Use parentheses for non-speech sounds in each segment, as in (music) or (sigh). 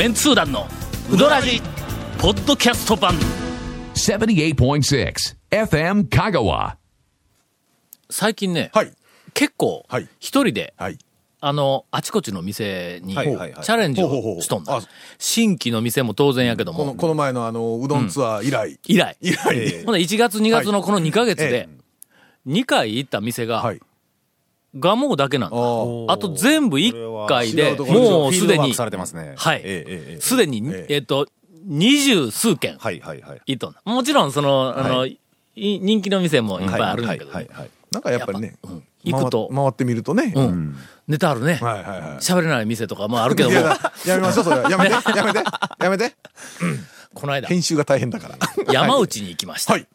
メンツー団のウドラジポッドキャスト版78.6 FM Kagawa. 最近ね、はい。結構はい一人で、はい。あのあちこちの店にチはいはいはいャレンジほうほうほうをしとんだあ新規の店も当然やけどこの、もこの前のあの、うどんツアー以来。以来以来。ほんで1月2月のこの2ヶ月はいで2回行った店がはい。ガモだけなんだああと全部1回でもうすでに。はいすでにえええっと二十数軒はいはいはい。行っともちろんそのあのい人気の店もいっぱいあるんだけどねはいはいはい。なんかやっぱりね、うん行くと回回ってみるとね。うんネタあるねはいはいはい。喋れない店とかもあるけどもいやめましょう、それは。やめて、(laughs) やめて、やめて。この間編集が大変だから。山内に行きましたはい。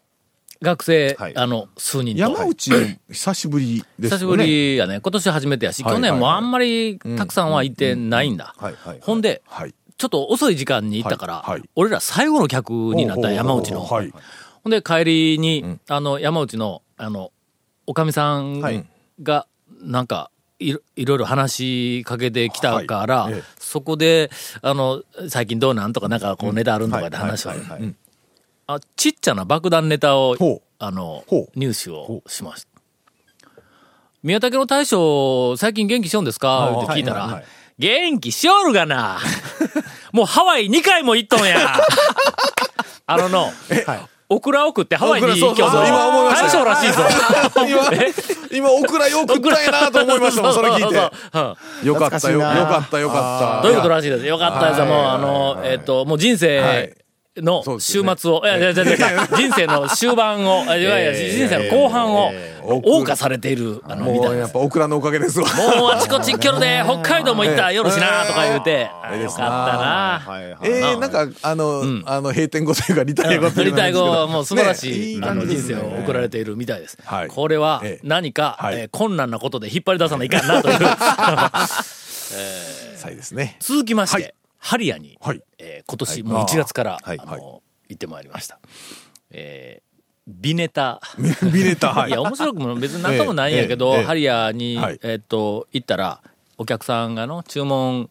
学生はい。あの数人と。山内も久しぶりですよね。久しぶりやね。今年初めてやしはい去年もはいあんまりたくさんは行ってないんだ。ほんではい。ちょっと遅い時間に行ったから、俺ら最後の客になった山内の。はい。ほんで帰りに、あの、山内の、あの、おかみさんはい。が、なんか、いろいろ話しかけてきたから、そこで、あの、最近どうなんとか、なんかこうネタあるんとかで話は、はい。はい。はいあちっちゃな爆弾ネタをあの入手をしました。宮武の大将、最近元気しよんですか？って聞いたら、はいはいはい。元気しおるがな。(laughs) もうハワイ2回も行っとんや。(laughs) あのの、オクラ送ってハワイに行きょ今思いました。大将らしいぞ。(laughs) 今、今、オクラよくったんやなと思いましたもん、それ聞いて。よかったよ、よ懐かった、よかった。どういうことらしいです？よかったです。はい。もう、あの、えっと、もう人生の週末を、いやいやいやいや人生の終盤を、(laughs) いやいや人生の後半を謳歌されている、あの、みたいな。やっ。ぱオクラのおかげですわ。もうあちこち行きで、(laughs) 北海道も行った、夜しな、とか言うて、ええ。よかったな。えー、なんか、あの、あの、閉店後というか、リタイア後というかリタイ後はもう素晴らねしい、あの人生を送られているみたいです。はい。これはええ何か、はい。えー困難なことで引っ張り出さないかんなという。さい。(laughs) ですね。続きまして、はいハリアに、はい。えー今年もう1月から、はい。あの行ってまいりました。えービネタ。(laughs) ビネタ、はい。いや、面白くも別になんともないんやけど、ええええ。ハリアに、はい。えっと、行ったら、お客さんがの注文、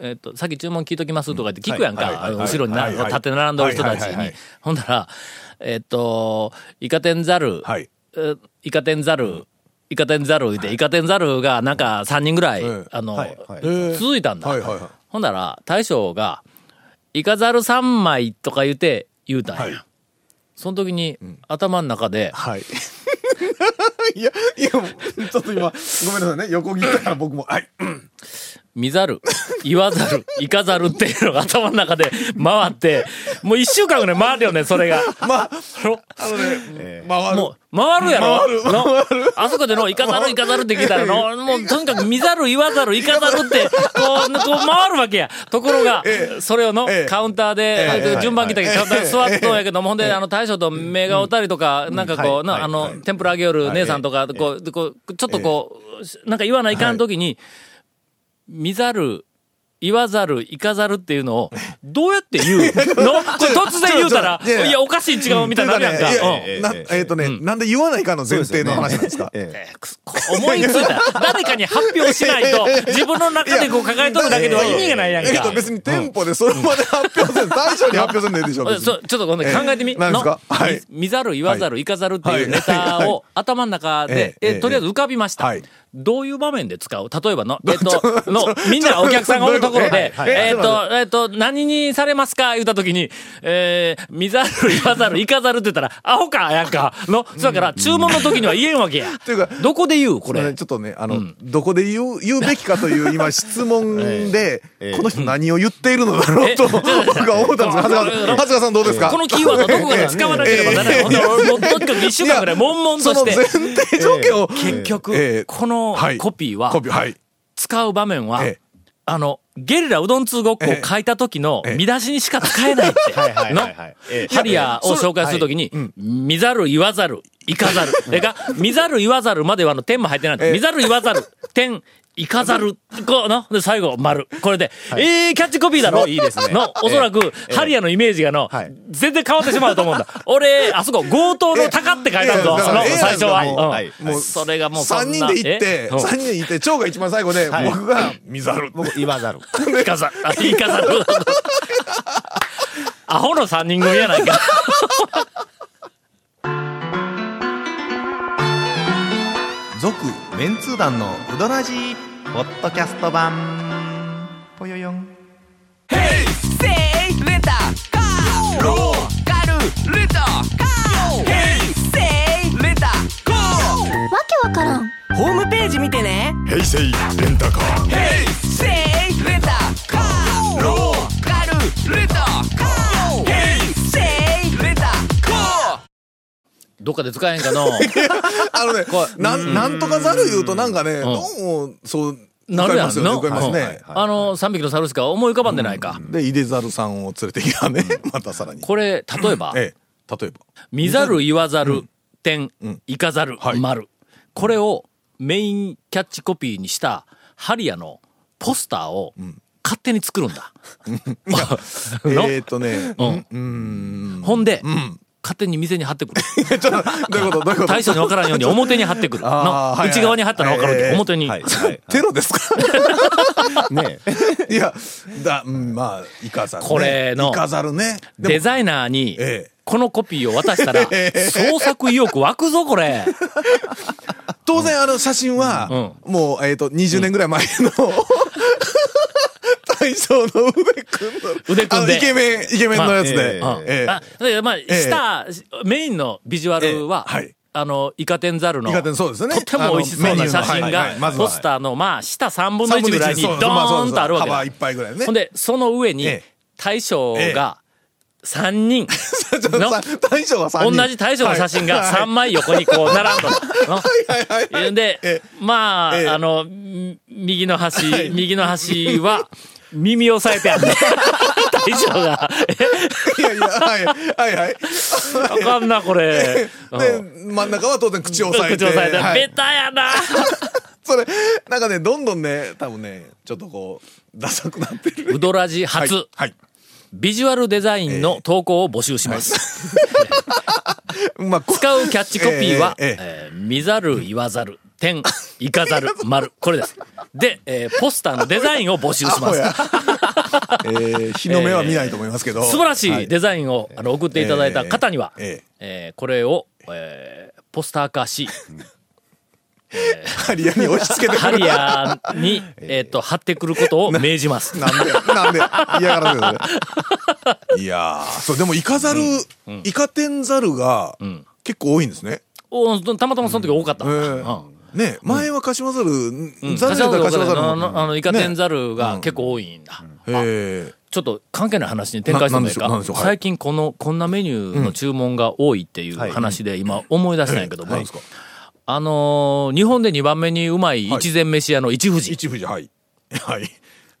えっと、さっき注文聞いときますとかって聞くやんか。はい。はい。はい。あの後ろにな、はい。はい。立って並んでる人たちに。はい。はい。はい。はい。ほんなら、えっと、イカ天ザル、はい。えイカ天ザル、イカ天ザルで、イカ天ザルがなんか3人ぐらい、ええ。あの、続いたんだ。はい。はい。はい。ほんなら、大将が、イカザル3枚とか言うて、言うたんや。はいその時に、頭の中で、はい。(laughs) いや、いや、ちょっと今、ごめんなさいね。横切ったから僕も、はい。見ざる、言わざる、(laughs) 行かざるっていうのが頭の中で回って、もう一週間ぐらい回るよね、それが。まあ、あのね、回る。もう、回るやろ。回るのあそこでの、行かざる、行かざるって聞いたらの、もう、とにかく見ざる、言わざる、行かざるって、こう、こう回るわけや。ところが、それをの、ええカウンターで、ええ順番来たけど、カウンターで座っとんやけども、ほんで、あの、大将と目が合うたりとか、なんかこう、な、あの、天ぷらあげよる姉さんとか、こう、でこう、ちょっとこう、なんか言わないかんときに、見ざる、言わざる、行かざるっていうのを、どうやって言う？(laughs) の？突然言うたら、いやおかしい違うみたいになるやんか。えっとね、なんで言わないかの前提の話なんですか？思いついた。誰かに発表しないと、自分の中でこう抱えとるだけでは意味がないやんか。えっと、別に店舗でそれまで発表せん、大将に発表せんでいいでしょ、うちょっとごめん考えてみ。何ですか？の？はい。見ざる、言わざる、行かざるっていうネタはい。を頭の中で、とりあえず浮かびました。はい。どういう場面で使う？例えばの、(laughs) えっと、の、みんなお客さんがおるところで、えっと、えっと、何にされますか？言ったときに、えー、見ざる、言わざる、行かざるって言ったら、アホか？やんか？の、そやから、注文の時には言えんわけや。(laughs) ていうかどこで言う？これ。ちょっとね、あの、どこで言う、言うべきかという今 (laughs) 質問で、この人何を言っているのだろうと、僕は思ったんですが、長谷川さん、どうですか？このキーワードはどこかで使わなければならない。とにかく一週間ぐらい悶々として。その前提条件を、結局、ええこのはい。コピーは。使う場面は、ええあの、ゲリラうどん通ごっこを書いた時の見出しにしか使えないって。のハリアーを紹介するときに、見ざる言わざる、行かざる。それか、見ざる言わざるまではあの点も入ってない。ええ見ざる言わざる、点、イカザル、こうの、で、最後、丸。これで、ええキャッチコピーだろ？いいですね。の、おそらく、ハリアのイメージがのはい、全然変わってしまうと思うんだ。(laughs) 俺、あそこ、強盗の鷹って書いてあるぞ、その、ええ最初は。もうう。ん。はい。もうそれがもうそんな、3人で行って、え？うん。3人で行って、蝶が一番最後で、はい。僕が、見ざる。僕言わざる。イカザル、あイカザル。(laughs) アホの三人組やないか。メンツー団のウドラジーポッドキャスト版。ぽよよん。わけわからん。ホームページ見てね。平成レンタカー。せいレンタカーどっかで使えんかの。(laughs) あのね、なん、なんとかざる言うとなんかね、どうも、そう、なるやん。の。あの、3匹の猿しか思い浮かばんでないか。で、いでざるさんを連れてきたね。(laughs) またさらに。これ、例えば、(laughs) ええ、例えば。見ざる言わざる、点うん、いかざる、はい丸。これをメインキャッチコピーにしたハリアのポスターを勝手に作るんだ。の？えーっとね、うん。ほんで、ん勝手に店に貼ってくる。(laughs) ちょっと、どういうこと？どういうこと？(laughs) 大将に分からんように表に貼ってくる。内側に貼ったら分かるけ。ど、ええ表に。(laughs) テロですか？ねいや、だ、うん、まあ、イカザル、ね。これのイカザルね。デザイナーにええ、このコピーを渡したら、創作意欲湧くぞ、これ。当然あの写真は、もう、えっ、と、20年ぐらい前の、大将の腕組んの。腕組んで。イケメン、イケメンのやつで。うんええ。あだからまあ、え下、メインのビジュアルは、ええ。はい。あの、イカ天ザルの、イカ天そうですよね。とっても美味しそうな写真がポスターの、まあ、下3分の1ぐらいにドーンとあるわけだ幅いっ。ぱいぐらいね。ほんで、その上にええ、大将が3人、(laughs) 大将は3人。同じ大将の写真がはい。3枚横にこう並んどる。の。(laughs) はいはいはい。でえ、まあ、ええ。あの、み右の端、右の端は、(laughs) 耳を押さえてあるね。大将が。いやいや、はい、はいはい。あかんな、これ。(laughs) で、真ん中は当然口を押さえて。口を押さえて、はいベタやな。(laughs) それ、なんかね、どんどんね、多分ね、ちょっとこう、ダサくなってる。ウドラジ初、はい。はい。ビジュアルデザインの投稿を募集します。(laughs) まあ、こ使うキャッチコピーは、ええええー見ざる言わざる、点、(laughs) いかざる、丸。これです。で、えーポスターのデザインを募集します。(laughs) えー日の目は見ないと思いますけど。素晴らしはいデザインを、あの送っていただいた方には、ええーこれを、えーポスター化し、ハリアに押し付けて。ハリアーに、(laughs) えっと、貼ってくることを命じます。なんで、なんで、嫌がらせるいやー、そう、でもイカザル、イカ天ザルが、結構多いんですね。おたまたまその時多かった。えうんーね、前は柏ザル、うん。ザルだったら柏ザルあの、も。あのイカ天ル。ザルが結構多いんだ。へちょっと関係ない話に展開してもいいか。はい。最近この、こんなメニューの注文が多いっていう話で今思い出したんやけども、あのー日本で2番目にうまい一膳飯屋の一富士。一富士、はい。はい。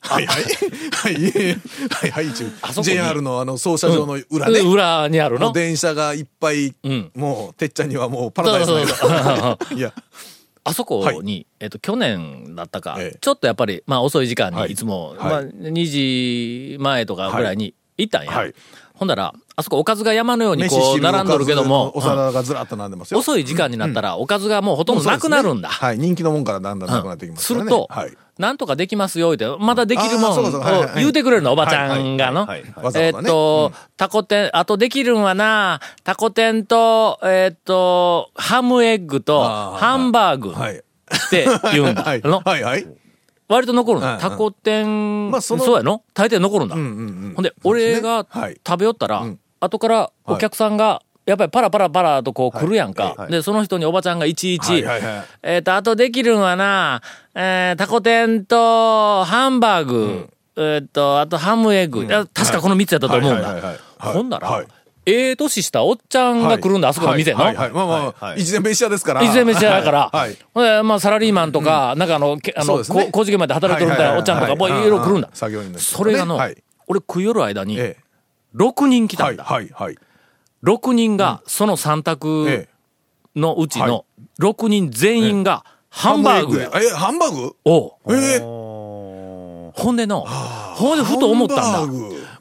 はいはい。はい。はいはい、一あそこに。富士。JR のあの、操車場の裏ね。裏にあるの？電車がいっぱい、ん。もう、てっちゃんにはもうパラダイスのよ (laughs) いや、あそこに、はえっと、去年だったか、ええちょっとやっぱり、まあ遅い時間はいにいつも、はいまあ2時前とかぐらいに行ったんや。はいほんだら、あそこおかずが山のように飯こう汁並んどるけども、お皿がずらっと並んでますよ。遅い時間になったらおかずがもうほとんどなくなるんだ。はい。人気のもんからだんだんなくなってきますからね。すると、はい。なんとかできますよ、って、まだできるもんを言うてくれるの、おばちゃんがの。えーっと、タコ天、あとできるんはな、タコ天と、えーっと、ハムエッグと、ハンバーグはい。って言うんだ。(laughs) はい。のはいはい。割と残るんだ。うんうんタコ天、まあそうやの？大抵残るんだ。ほんで、俺がはい食べよったら、ん後からお客さんが、やっぱりパラパラパラとこう来るやんか。はいで、その人におばちゃんがいちいち、はいはいはいえっ、と、あとできるんはな、えー、タコ天とハンバーグ、えっ、と、あとハムエッグ、いや確かこの3つやったと思うんはいはいはいだ。はいほんなら、はいええ年したおっちゃんが来るんだ、あそこの店の。はいはいはい。まあまあはいはい一年飯屋ですから。いずれ飯屋だから、はい。まあ、サラリーマンとか、なんかあの、けあの、ねこ工事現場で働いてるみたいなおっちゃんとか、もういろいろ来るんだ。作業員それがの。俺食い寄る間に、え6人来たんだ。はいはい。6人が、その3択えのうちの、6人全員が、ハンバーグ。や。え、ハンバーグ？おう。えーほんでの、ほんでふと思ったんだ。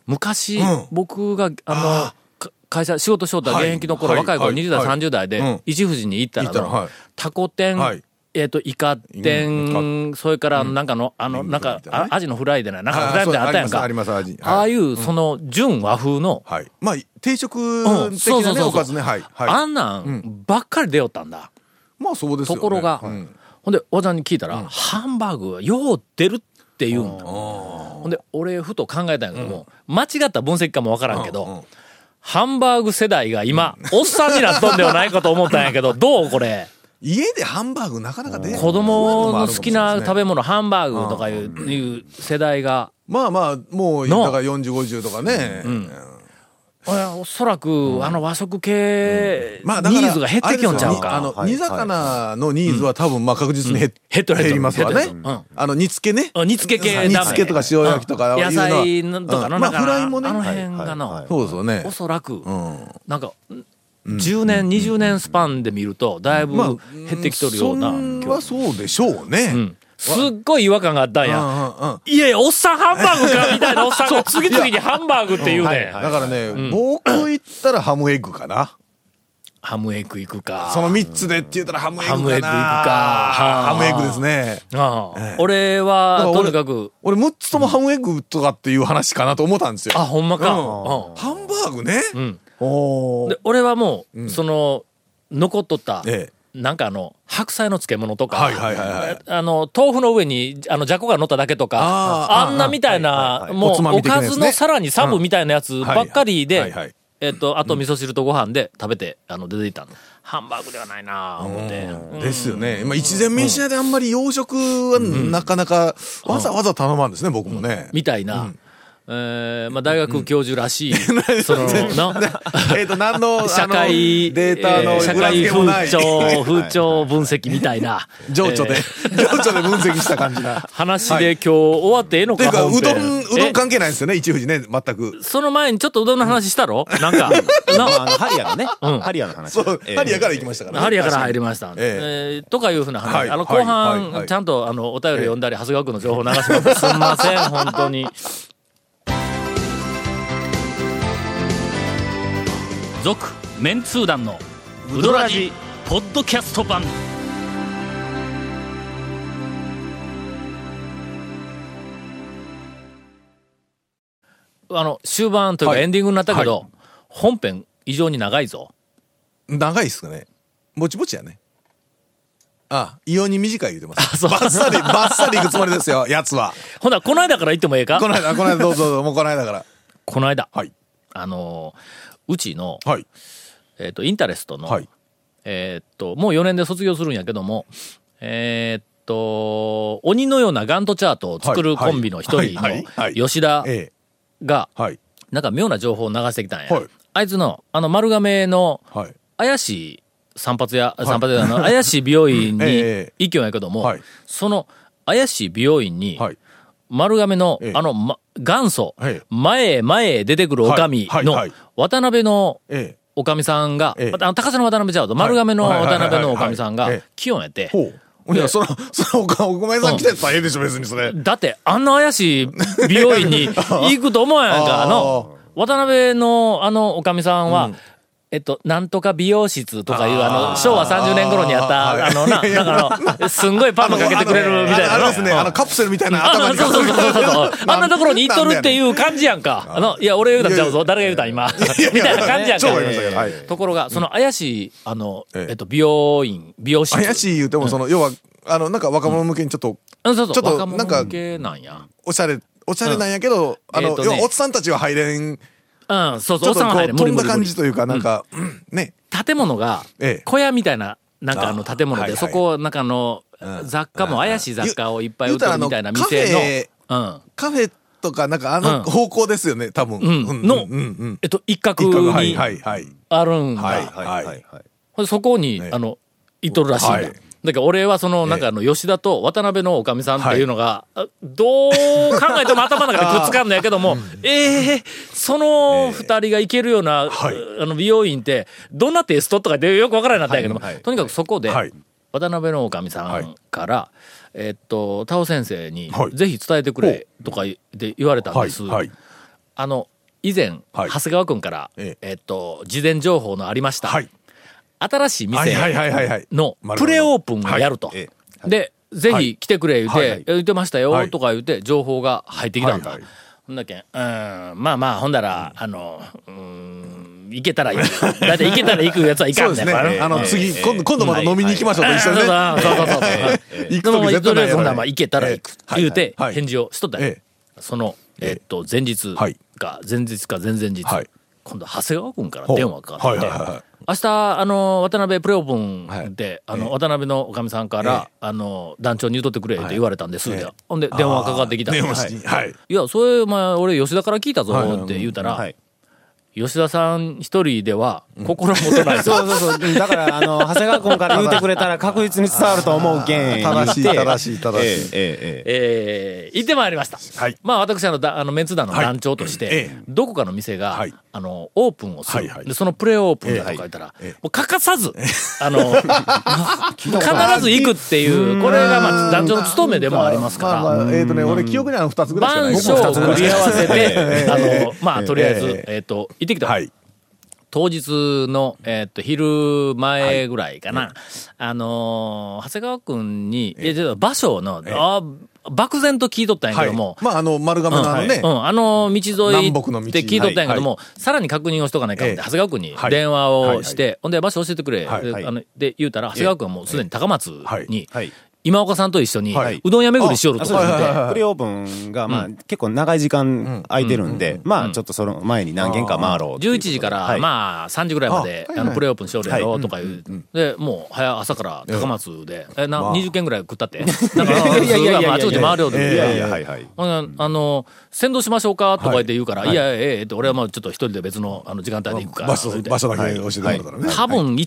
昔、うん。僕が、あの、か会社、仕事しとった現役の頃、はい。若い頃、はい。20代、はい30代でうん、一富士に行ったらたらはい、タコ天、はいえっと、イカ天、それから、なんかの、あの、なんか、あアジのフライでない、なんかフライみたいなのあったやんか。あります、あります。ああはい。いう、その、純和風の、はい。まあ、定食うん的なね、おかずね。はい。はい。あんなんばっかり出よったんだ。まあ、そうですよね。ところが、うんほんで、おじゃんに聞いたら、ハンバーグはよう出るって言うんだ。ほんで、俺、ふと考えたんやけども、間違った分析かもわからんけど、うんうんハンバーグ世代が今、おっさんになっとんではないかと思ったんやけど、(laughs) どうこれ？家でハンバーグなかなか出子供の好きな食べ物。物、ハンバーグとかいう世代が、まあまあ、もう、だの。から40、50とかね。いやおそらく、あの和食系、まあ、ニーズが減ってきよんちゃうか。あの、煮魚のニーズは多分、まあ確実に減減っとる減りますわねう。ん。あの、煮付けね。あ煮付け系煮付けとか塩焼きとか。野菜のとかの、うん。まあ、フライもね。あの辺がの、そうですよね。お。そらく、うん。なんか、10年、20年スパンで見ると、だいぶまあ減ってきとるような。そんはそうでしょうね。うんすっごい違和感があったんや。うんうんうんいやいや、おっさんハンバーグかみたいなおっさん (laughs) が次々にハンバーグって言うね。だからね、僕言ったらハムエッグかな。ハムエッグ行くか。その3つでって言ったらハムエッグ。ハムエッグ行くかハムエッグですね。俺だは、とにかく、俺6つともハムエッグとかっていう話かなと思ったんですよ。あ、ほんまか。うんうんハンバーグね。で、俺はもう、その、残っとった、ええ。なんかあの、白菜の漬物とか、あの、豆腐の上に、あの、じゃこが乗っただけとか、あんなみたいな、もう、おかずのさらにサブみたいなやつばっかりで、えっと、あと味噌汁とご飯で食べて、あの、出ていったの。ハンバーグではないなぁ、思って。うん。ですよね。まあ、一膳飯屋であんまり洋食はなかなかわざわざ頼まんですね、僕もね。みたいな、えーまあ、大学教授らしい、(laughs) その、な、(laughs) えっと、何の、社会、データのえー社会。風潮、(laughs) 風潮分析みたいな。情緒で、情緒で分析した感じな。話で今日終わってええのかっていうか、うどん、うどんえ関係ないですよね、一富士ね、全く。その前にちょっとうどんの話したろ？なんか、まあ、な、あの、ハリアのね、うん。ハリアの話。そう、ええ。ハリアから行きましたからね。ハリアから入りました。ええ。ーとかいうふうな話。あの、後半、ちゃんと、あの、お便り読んだり、長谷川君の情報流します。すんません、本当に。続、メンツー団の、ウドラジ、ポッドキャスト版。あの、終盤というかはいエンディングになったけど、は本編異常に長いぞ。長いっすかね。ぼちぼちやね。あ、異様に短い言うてます。そうバッサリ、バッサリ行くつもりですよ、(laughs) やつは。ほな、この間から言ってもええか？この間、この間、どうぞどうぞ、もうこの間から。この間、はい。あのーうちの、はい。えっ、と、インタレストの、はい。えっ、と、もう4年で卒業するんやけども、えっ、と、鬼のようなガントチャートを作るはいコンビの一人の吉田ええ。が、はい。なんか妙な情報を流してきたんや。はいあいつの、あの丸亀のはい。怪しい散髪屋、散髪屋の怪しい美容院に (laughs) ええ行きよんやけども、はいその怪しい美容院に、はい。丸亀の、ええ。あの、ま、元祖、はい前へ前へ出てくるおかみの渡辺のええ。おかみさんが、ええ。高瀬の渡辺ちゃうと、丸亀のはい渡辺のおかみさんが気温やって。いや、その、そのおか、お米さん来てたらええでしょ、別にそれ。だって、あんな怪しい美容院に行くと思うやんか、(laughs) あの、渡辺のあのおかみさんは、えっと、なんとか美容室とかいう、あの、昭和30年頃にあった、あのな、いやいやなんかあの、すんごいパーマかけてくれるみたいなの。あれですね、うんあの、カプセルみたいなあ頭にそうそうそうそう。あんなところに行っとるってう。いう感じやんか。あの、いや、俺言うたんちゃうぞ。誰が言うたん今？みたいな感じやんかところが、その怪しい、あの、えええっと、美容院、美容室。怪しい言うても、その、要は、あの、なんか若者向けにちょっと、ちょっとなんか向けなんや。おしゃれ、おしゃれなんやけど、あの、要はおっさんたちは入れん、うん、そうちそう、おっさんはょっとこう、飛んだ感じというか、なんか、うんね。建物がええ、小屋みたいな、なんかあのあ建物で、そこ、なんかあの、雑貨も怪しい雑貨をいっぱい売ってるみたいな店のの、うん。カフェとか、なんかあのうん方向ですよね、多分。うんの。えっと、一角にはいはい。あるんはいだ。はいはいはい。そこにね、あの、行っとるらしいんだ。はいだから俺はその、なんかあの、吉田と渡辺のおかみさんっていうのが、あどう考えても頭の中でくっつかんのやけども、ええその二人が行けるような、はい。あの、美容院って、どんなテイストとかでよくわからないなったんやけども、とにかくそこで、はい。渡辺のおかみさんから、えっと、タオ先生には、い。ぜひ伝えてくれとかで言われたんです。はい。あの、以前、はい。長谷川君から、え。えっと、事前情報のありました。はい。新しい店。のプレオープンをやると。えで、ぜひ来てくれ言うて、はいはい。言ってましたよ、はい。とか言って、情報が入ってきたんだ。はいはい。ほんだけん、うん、まあまあ、ほんだら、あの、うん、行けたら行く。だい。たい行けたら行くやつはいかそうんですね。ねやっぱり。あの、次、今度、今度また飲みに行きましょうと一緒にね。そうそう。そうそう。行くでも、時絶対ないほんならまあ行けたら行く。はい。言うて、はい。返事をしとったんや。ええ。その、えっと、前日はい。か、前日か前々日。はい、今度、長谷川君から電話がかかって明日、あの、渡辺プレオープンはいで、あの、渡辺のおかみさんから、あの、団長に言うとってくれって言われたんです。ほんで、電話かかってきた。電話しに。はい。いや、それ、まあ、俺、吉田から聞いたぞはいって言うたら、はい。吉田さん一人では心もとないぞ。そうそうそう。だから、あの、(laughs) 長谷川君から言うてくれたら確実に伝わると思うけん。正しい、正しい、正えしい。ええええー、行ってまいりました。はいまあ私あのだあのメンツ団の団長として、どこかの店が、はいあのオープンをする、はいはいでそのプレオープンだとか言ったら、ええもう欠かさず、あの (laughs) 必ず行くっていうこれがまあ団長の務めでもありますから。まあまあ、えっとね、俺記憶には二つぐらいしかない。番所を繰り合わせて、ええあの、まあ、とりあえず、ええっ、と、行ってきた。はい。当日の、えっと、昼前ぐらいかな。あのー長谷川くんに、いや、ちょっと場所の、あ漠然と聞いとったんやけども、まあ、あの、丸亀のあのね。う、ん、あの道沿いって聞いとったんやけども、さらに確認をしとかないかんって、ええ。長谷川君にはい。電話をしはい。て、ほんで場所教えてくれ、はいではい。あので言うたら、長谷川君はもうすでに高松に、はい。今岡さんと一緒に、はい。うどん屋巡りしよるとか言って、ね。プレオープンが、まあ、結構長い時間空いてるんで、まあ、ちょっとその前に何軒か回ろうっていう11ことで。時から、はい。まあ、3時ぐらいまで、あの、プレオープンしよるやろ、とか言う。で、もう、早、朝から高松で、え、な、わあ。20軒ぐらい食ったって。(laughs) なんか、いやいやいやいやいや。あちこち回るようで。ええ。いやいや、はい。はい。あの、先導しましょうかとか言って言うから、い、や、ええって、俺はもうちょっと一人で別のあの時間帯で行くから。場所、だけ教えてもらったらね。多分1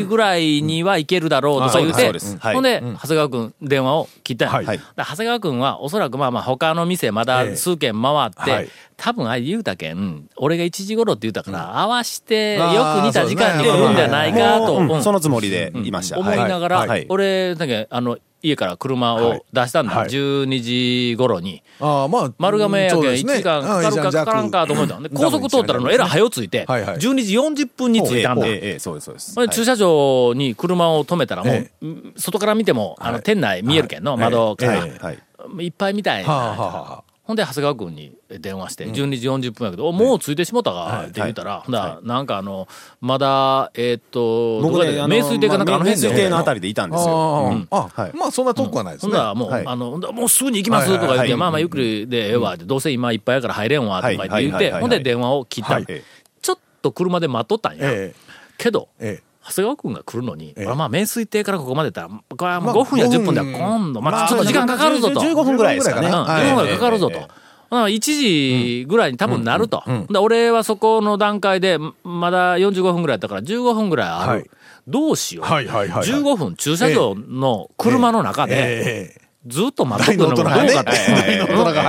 時ぐらいには行けるだろうとか言うて、ほんで、長谷川くん電話を切った。んやはい。長谷川くんはおそらくまあまあ他の店まだ数軒回って、はい。多分あれ言うたけん、俺が1時頃って言うたから、合わしてよく似た時間に来るんじゃないかと、そのつもりでいました。思いながら、はい。はい。俺だけあの家から車を出したんだ、はい。12時頃に。ああ、まあ、丸亀やけん1そうですね。時間かかるかかからんかと思ったんで、高速通ったらのえらい早ついて、はいはい。12時40分に着いたんそうです、そうです。駐車場に車を止めたらもう、外から見ても、あの、店内見えるけんの、窓から。い。っぱいみたいな。ほんで、長谷川君に電話して、12時40分やけど、おもうついてしもたかって言ったら、ほんだらなんかあの、まだ、えーっと、僕ね、で名水亭かなんかあの辺で。名水亭のあたりでいたんですよ。ああ、あ、まあ、そんな遠くはないですね。ほんだらもう、はい。あの、ほんだらもうすぐに行きますとか言って、はいはいまあまあゆっくりでええわどうせ今いっぱいやから入れんわとか言ってほんで電話を切った。はい。えちょっと車で待っとったんや。え。けど、え、え長谷川君が来るのに、ええまあ、名水亭からここまでたら、これはもうまあ5分や10分では5分今度、まあ、まあちょっと時間かかるぞと。15分ぐらいですかね。15分ぐらいかな15分ぐらいかかるぞと。ええまあ1時ぐらいに多分なると。で俺はそこの段階で、まだ45分ぐらいやったから15分ぐらいある。はいどうしよう。はいはいはいはい15分駐車場の車の中で、ええ、ずっと待っとくのも。どうかっ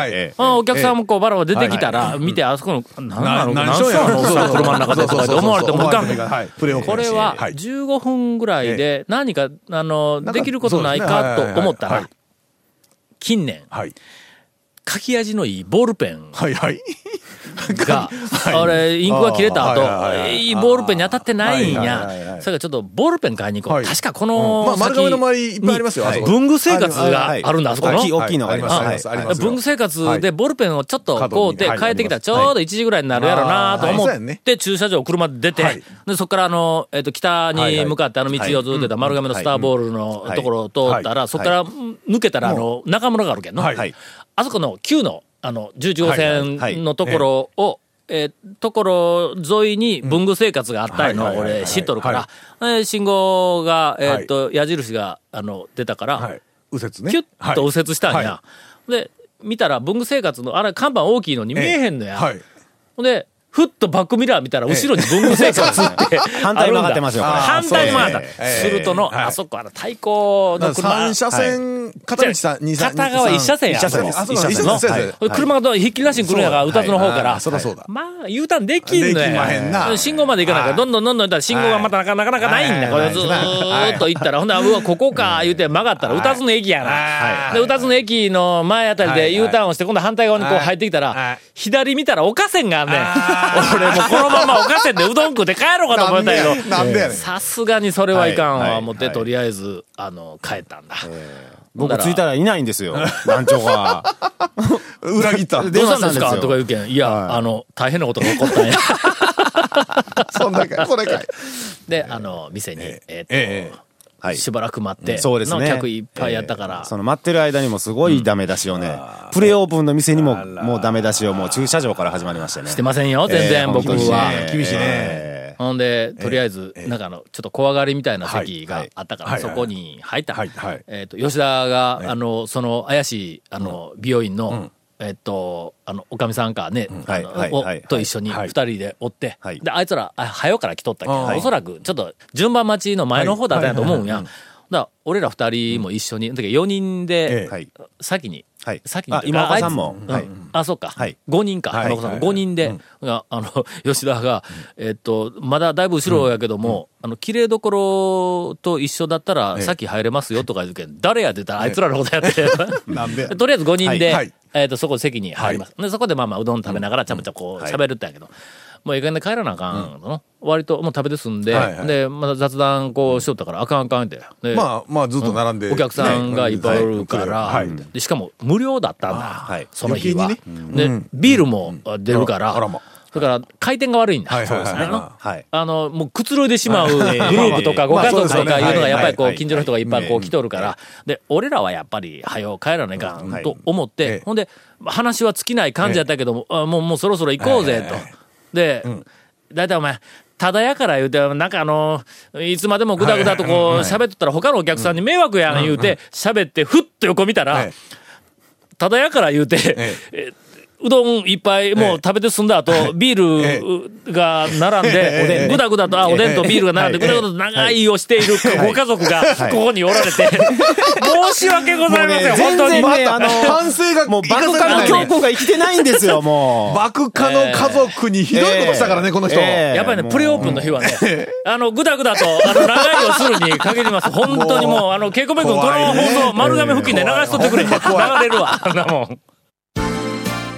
て。お客さんもこうバラバラ出てきたら、見て、あそこの、なんなのな何しようあのおっさんの車の中でとかって思われてもいかん。これははい。15分ぐらいで何か、あの、なんかできることないかと思ったら近年、はい。書き味のいいボールペン。はいはい。が、あれ、インクが切れた後、いいいボールペンに当たってないんや。は。いそれからちょっとボールペン買いに行こう。はい。確かこまのあ、丸亀の周りいっぱいありますよ。文具生活がはい。あるんだ、あそこの。大きいのがあります。文具生活でボールペンをちょっとこうてはい。帰ってきたらはい。ちょうど1時ぐらいになるやろなと思って駐車場車で出て、はい。でそこからあの、えっと北に向かってあの道をずっと出た丸亀のスターボールのところを通ったら、そこから抜けたらあの中村があるけんの。あそこの旧の、あの、11号線のところを、えーところ沿いに文具生活があったいの、はいはいはいはい俺知っとるから、えー信号が、えーっと、矢印が、あの、出たから、はい。右折ね。キュッと右折したんや。はで、見たら文具生活の、あれ看板大きいのに見えへんのや。はい。で、ふっとバックミラー見たら、後ろに文具生活って、(laughs) 反対に曲がってますよ。反対に曲がった。ええ。するとの、はい。あそこ、あの、対向の車。三車線、片道さ、二片側一車線や。一車線。ですあ、そうか、一一車線車線そうです。はい車がひっきりなしに来るんやから、そううたつの方から。はい。そりゃそうだ。まあ、U ターンできんのや。信号まで行かないから、どんどんどんどん行ったら信号がまたなかなかなかないんだ。こはい。れずーっと行ったら、ほんなら、うわ、ここか、言うて曲がったら、うたつの駅やな。で、うたつの駅の前あたりではい。U ターンをして、今度反対側にこうはい。入ってきたはらい、左見たら岡線があんねん。俺もうこのまま岡線でうどん食うて帰ろうかと思ったけど。なんでやねん。さすがにそれはいかんわ、思って、とりあえず、あの、帰ったんだ。僕着いたらいないんですよ団長が (laughs) 裏切った。(laughs) どうしたんですかとか言うけん。いや、はいあの、大変なことが起こったんや。(laughs) そんなかい、それかい。で、あの、店に、えっえと、はいしばらく待って、そうですね。の客いっぱいやったから、その待ってる間にもすごいダメ出しをね、プレオープンの店にももうダメ出しをもう駐車場から始まりましてね。してませんよ、全然、えー僕は。ね。厳しいね。えほんで、とりあえず、なんかあの、ちょっと怖がりみたいな席があったから、はいそこに入った。はいはいえっと、吉田が、あの、その怪しい、あの、美容院の、えっと、あの、おかみさんかね、と一緒にはい二人でおって、はい。で、あいつら、あ早うから来とったけど、はい。おそらく、ちょっと、順番待ちの前の方だったんやと思うんや。はい。だ俺ら二人も一緒に、だけど4人えで先に、はい。先にあ今岡さんも。あそうか。はい。5人か。はい。今岡さんはい。5人で、があの、(laughs) 吉田が、えっと、まだだいぶ後ろやけども、あの、綺麗どころと一緒だったら、ええ。先入れますよとか言うけん、誰やってたら、あいつらのことやって。(laughs) なんで。(laughs) とりあえず5人で、えっと、そこ席に入ります。で、そこでまあまあ、うどん食べながら、ちゃぶちゃこう、喋るったんやけど、もういい加減で帰らなあかんの、割と、もう食べて済んで、はいはい。で、まだ雑談こうしとったから、あかんあかんって。でまあ、まあ、ずっと並んで。お客さんがいっぱいおるから、はい。でしかも無料だったんだ、はい。その日は。余で、ビールも出るから、あらまだから回転が悪いんだ。はいはいはい。そうですね。はい。あの、もうくつろいでしまうグループとかごまあ家族とかい。うのがやっぱりこうはい近所の人がいっぱいこうはい来とるから、で、俺らはやっぱり早う帰らないかんはい。と思っええ。て、ほんで、話は尽きない感じやったけども、あもうもうそろそろ行こうぜと。で、だいたい。お前、ただやから言うて、なんかあの、いつまでもぐだぐだとこう喋っとったら他のお客さんに迷惑やん言うて、喋ってふっと横見たらはい、ただやから言うて、え。えうどんいっぱいもう食べて済んだ後、ビールが並んで、ぐだぐだと、あ、おでんとビールが並んで、ぐだぐだと長いをしているご家族がここにおられて、申し訳ございません、本当に。全然ねあの反省が、もう爆化の強行が生きてないんですよもう。(laughs) 爆化の家族にひどいことしたからね、この人。ええ。やっぱりね、プレオープンの日はね、あの、ぐだぐだと、あの、長いをするに限ります。本当にもう、あの、ケイコメ君、この放送、丸亀付近で流しとってくれ。流れるわ、あんなもん。